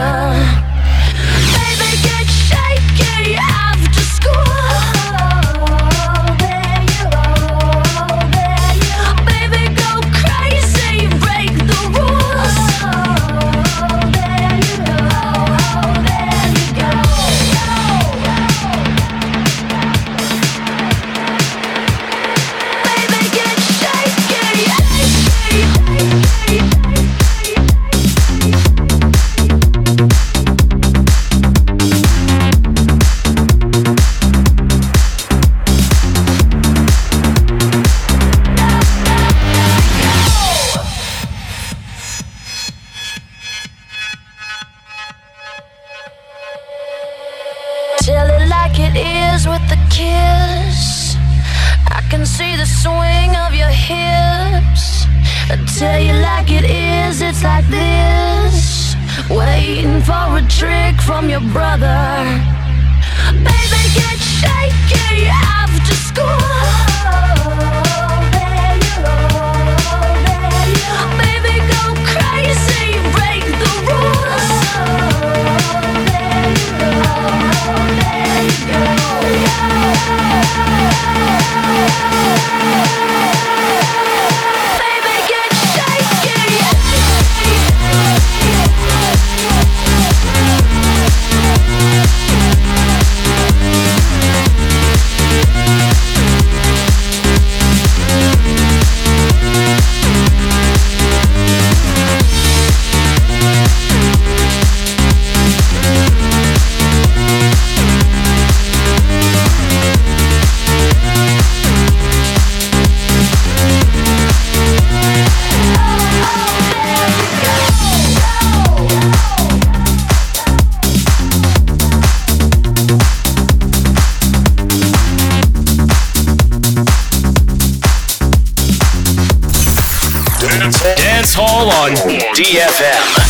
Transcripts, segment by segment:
Summer DFM.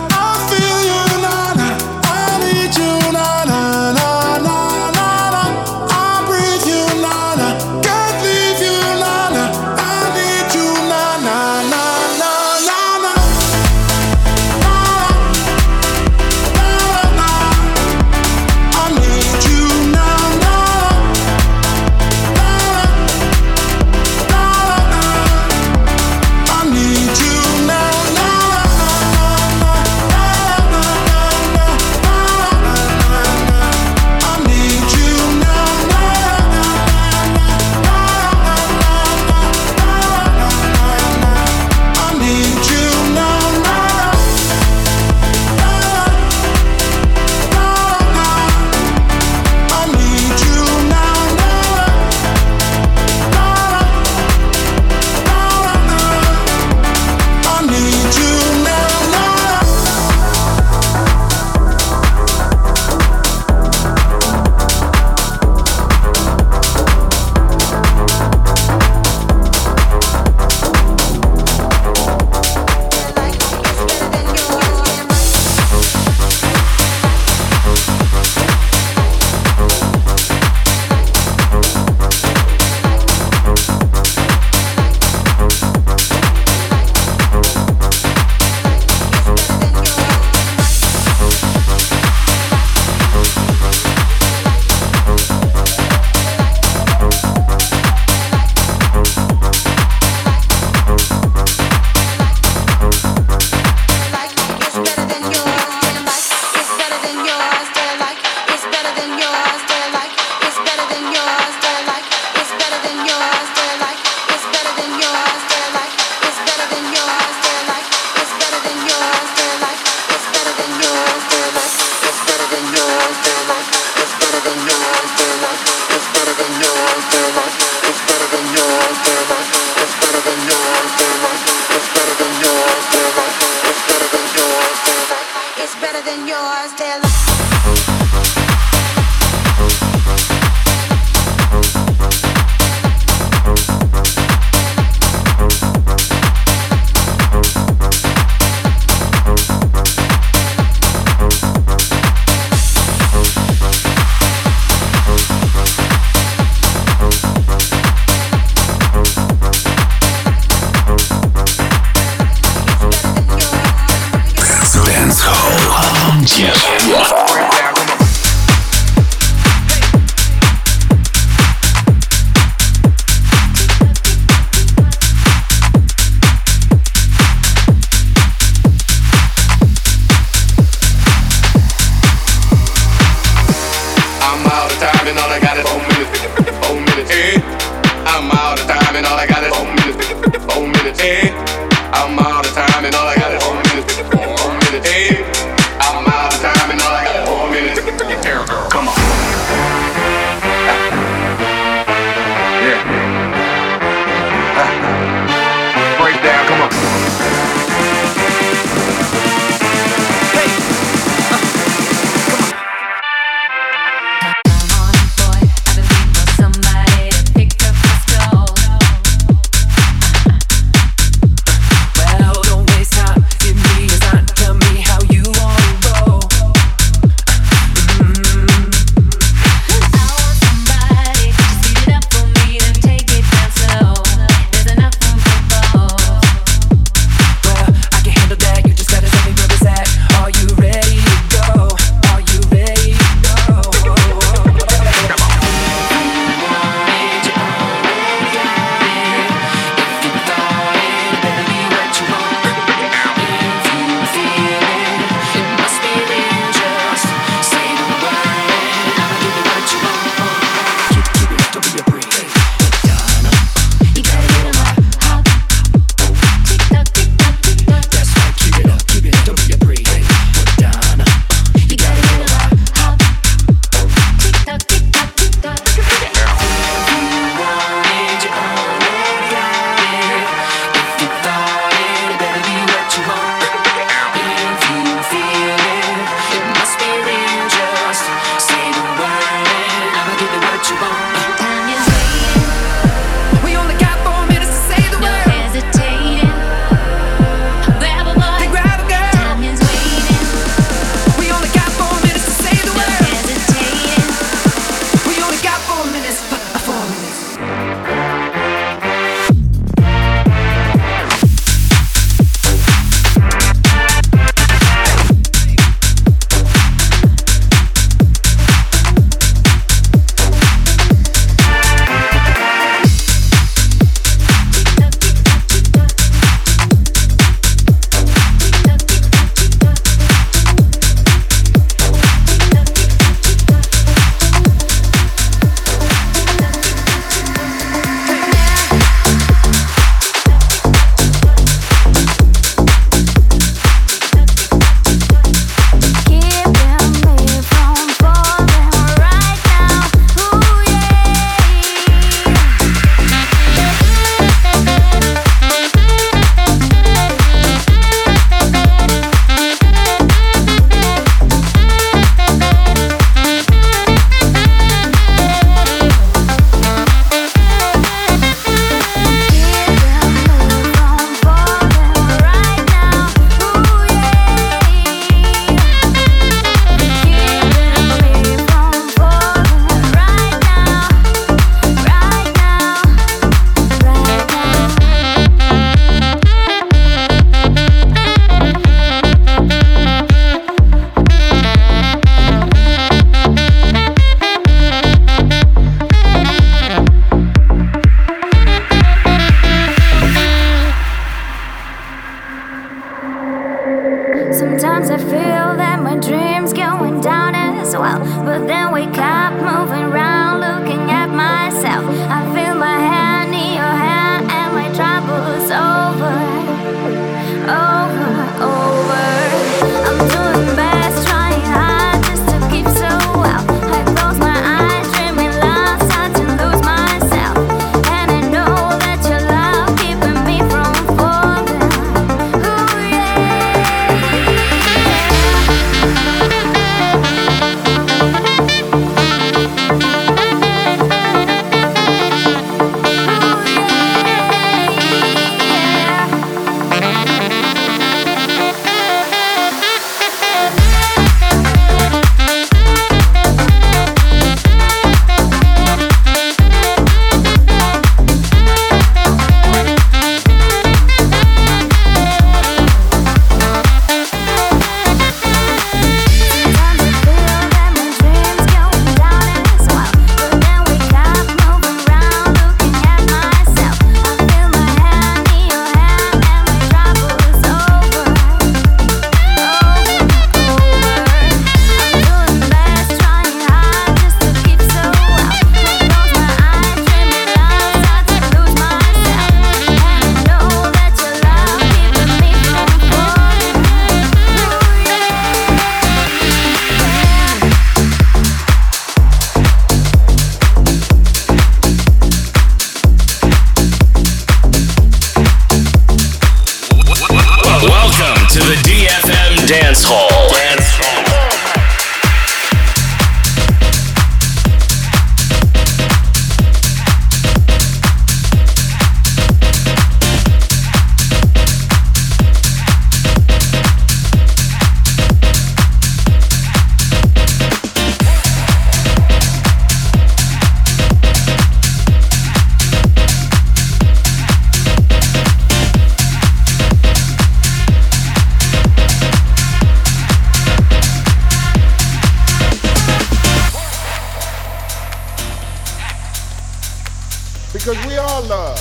because we all love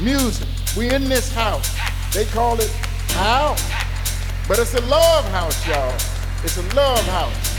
music. We in this house. They call it house. But it's a love house, y'all. It's a love house.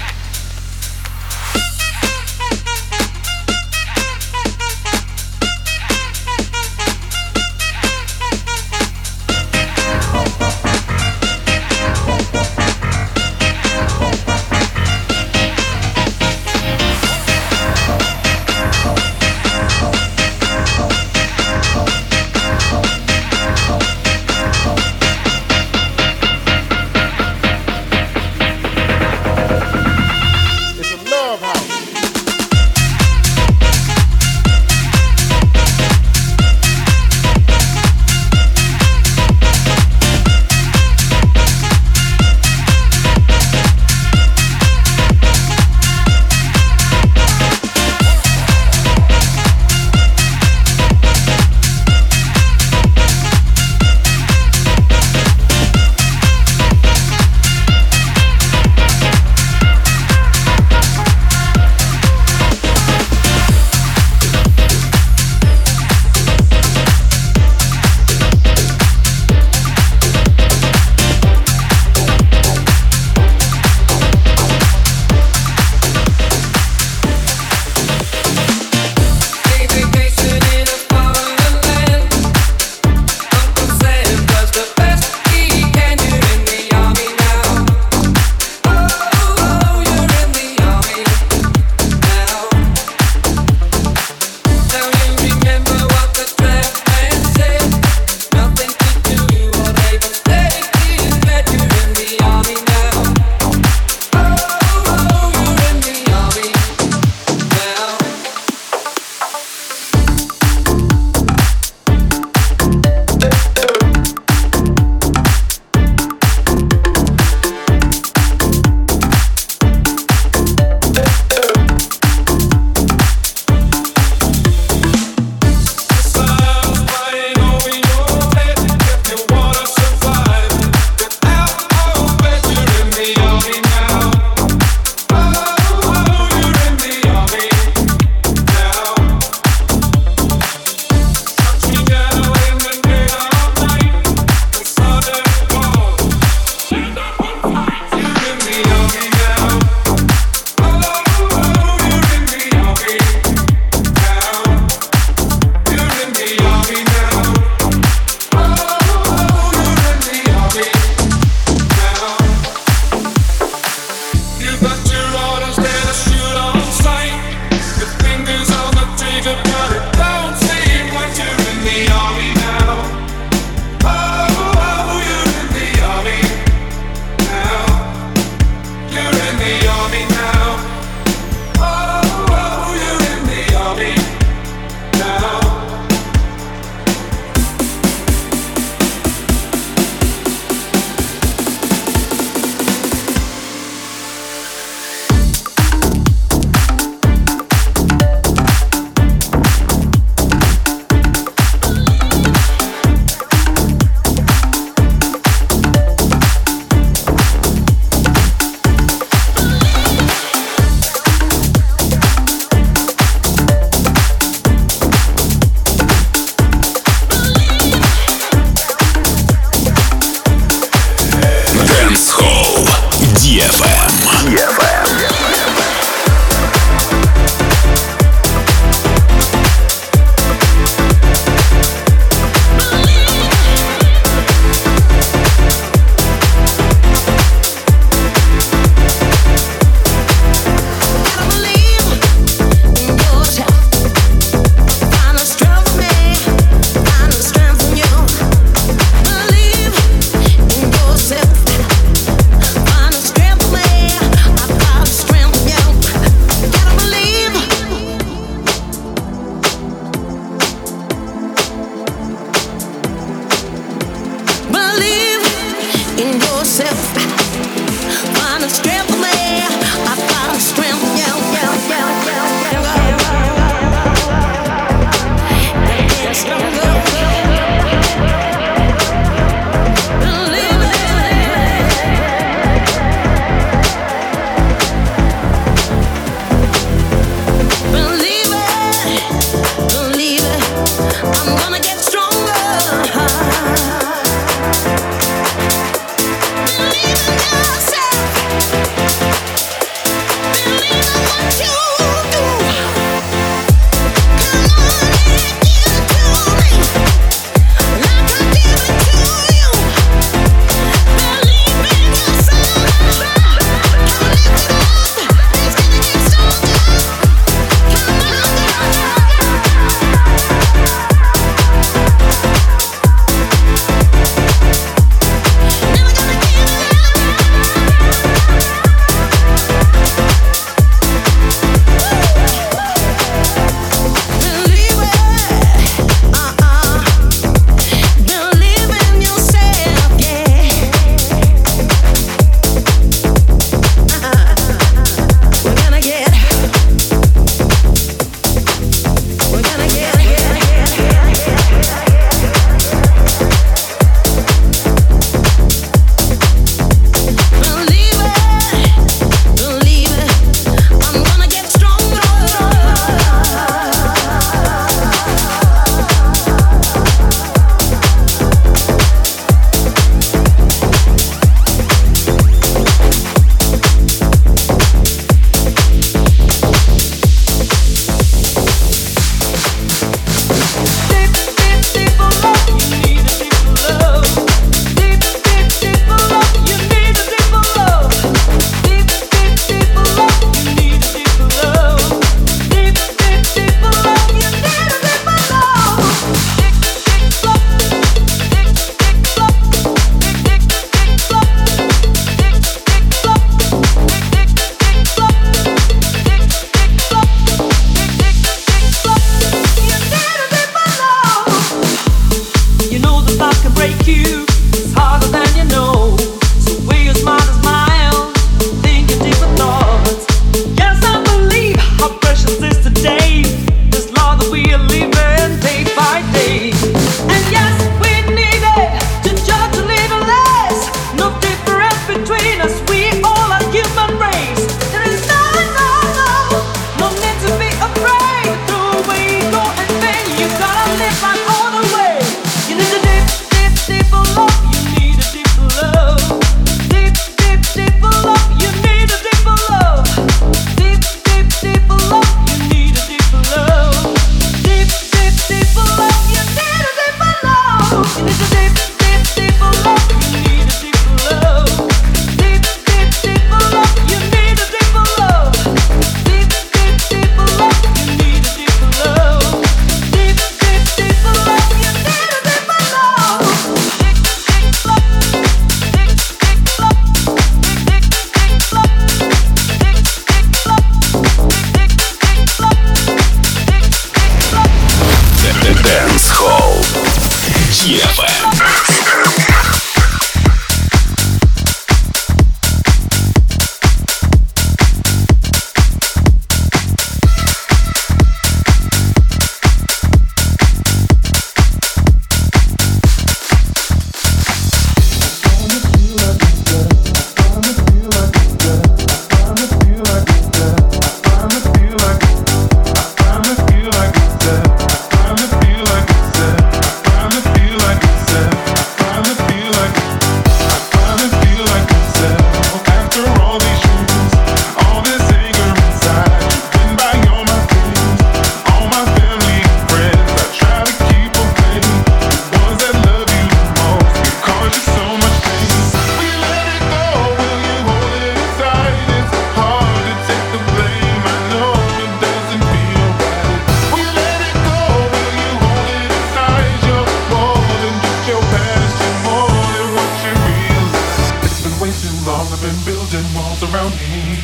Around me.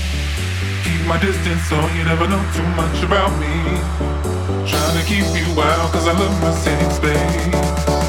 Keep my distance so you never know too much about me. Trying to keep you out cause I love my safe space.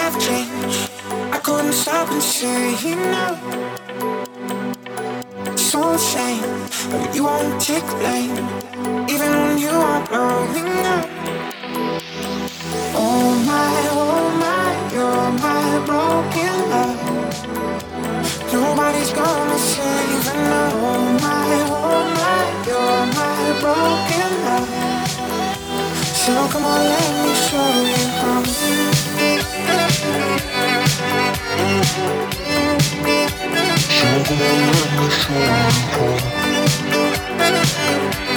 Some things never change. I couldn't stop and say no. So shame that you won't take blame, even when you are blowing up. Oh my, oh my, you're my broken love. Nobody's gonna save no. Oh my, oh my, you're my broken love. So come on, let me show you how. On, let me show you.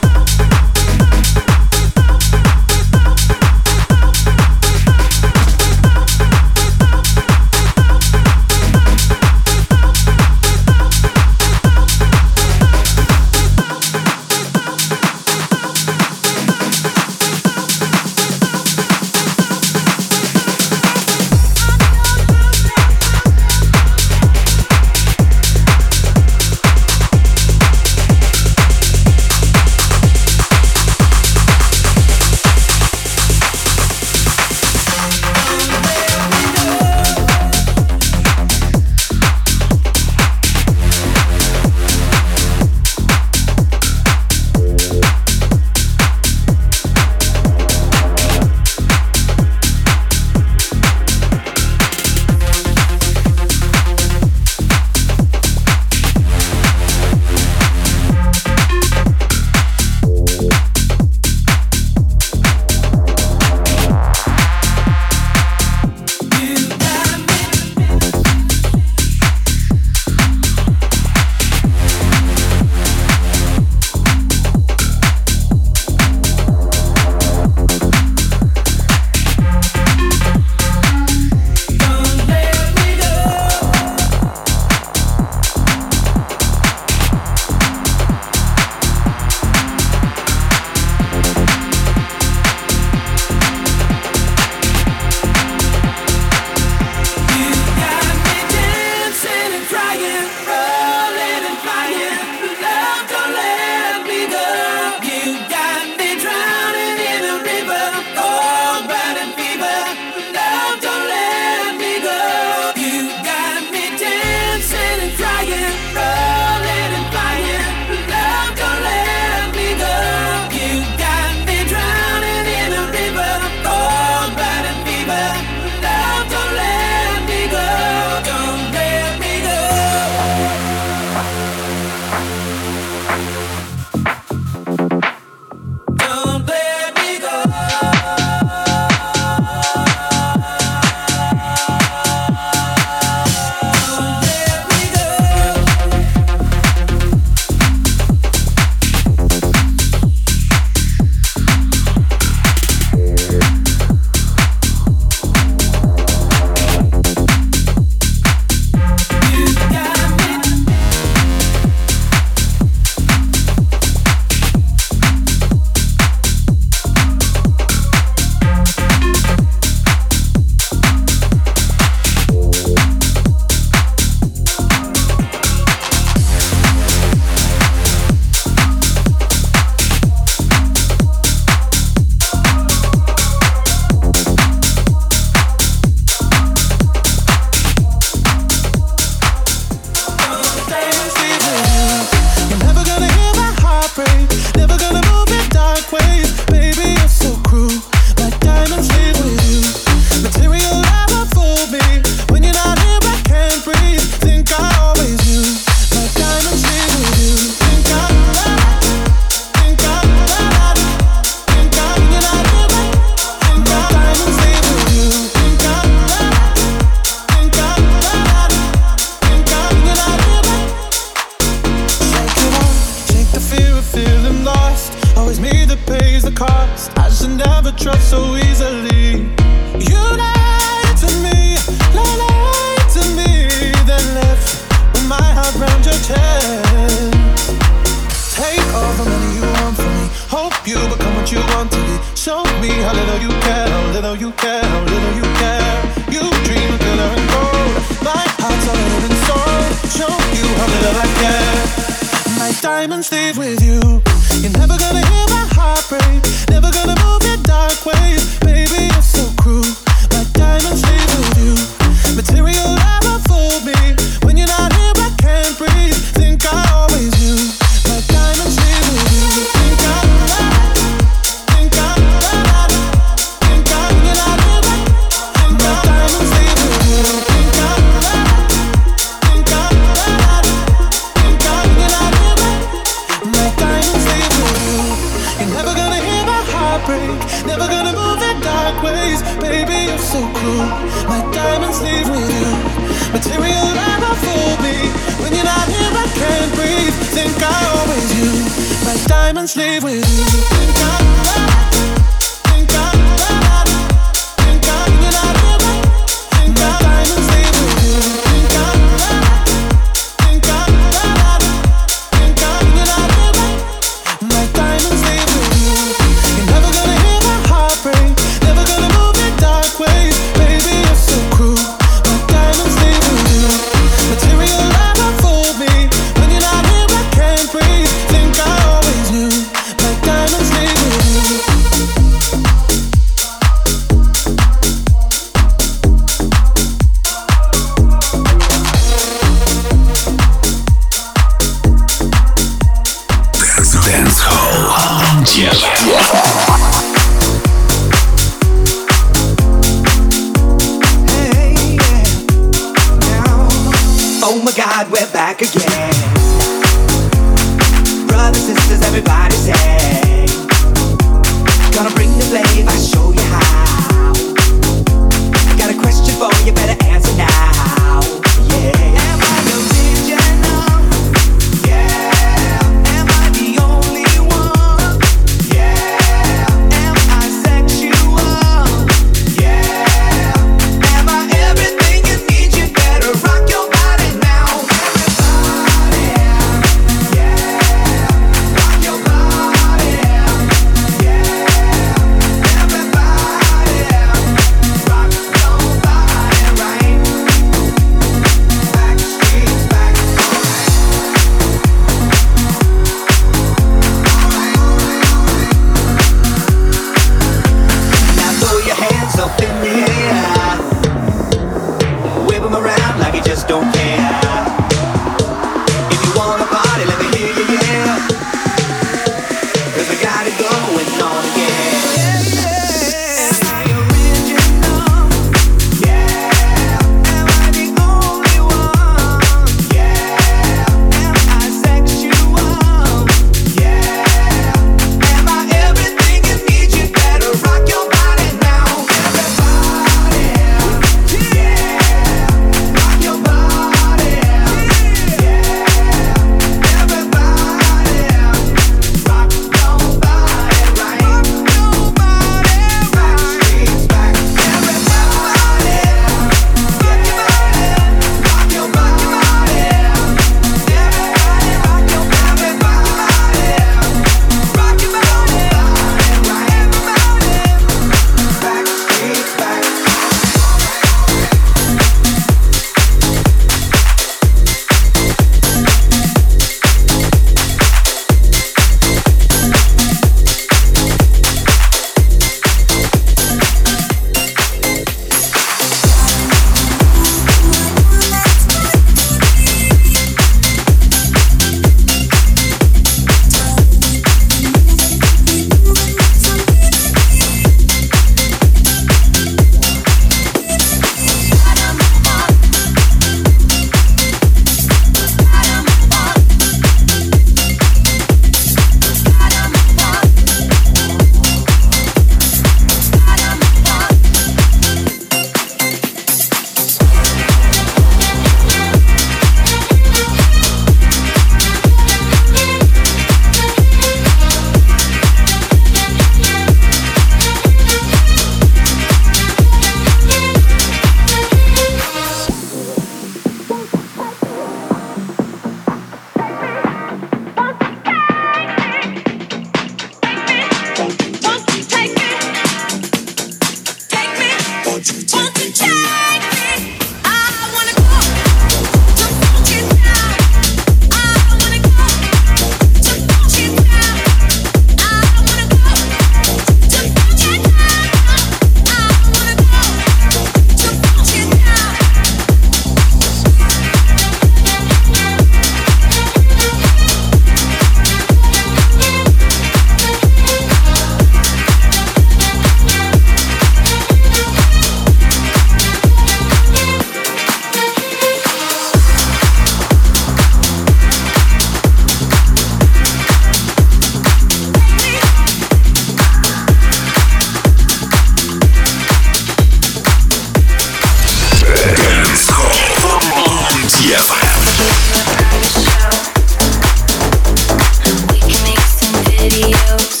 you.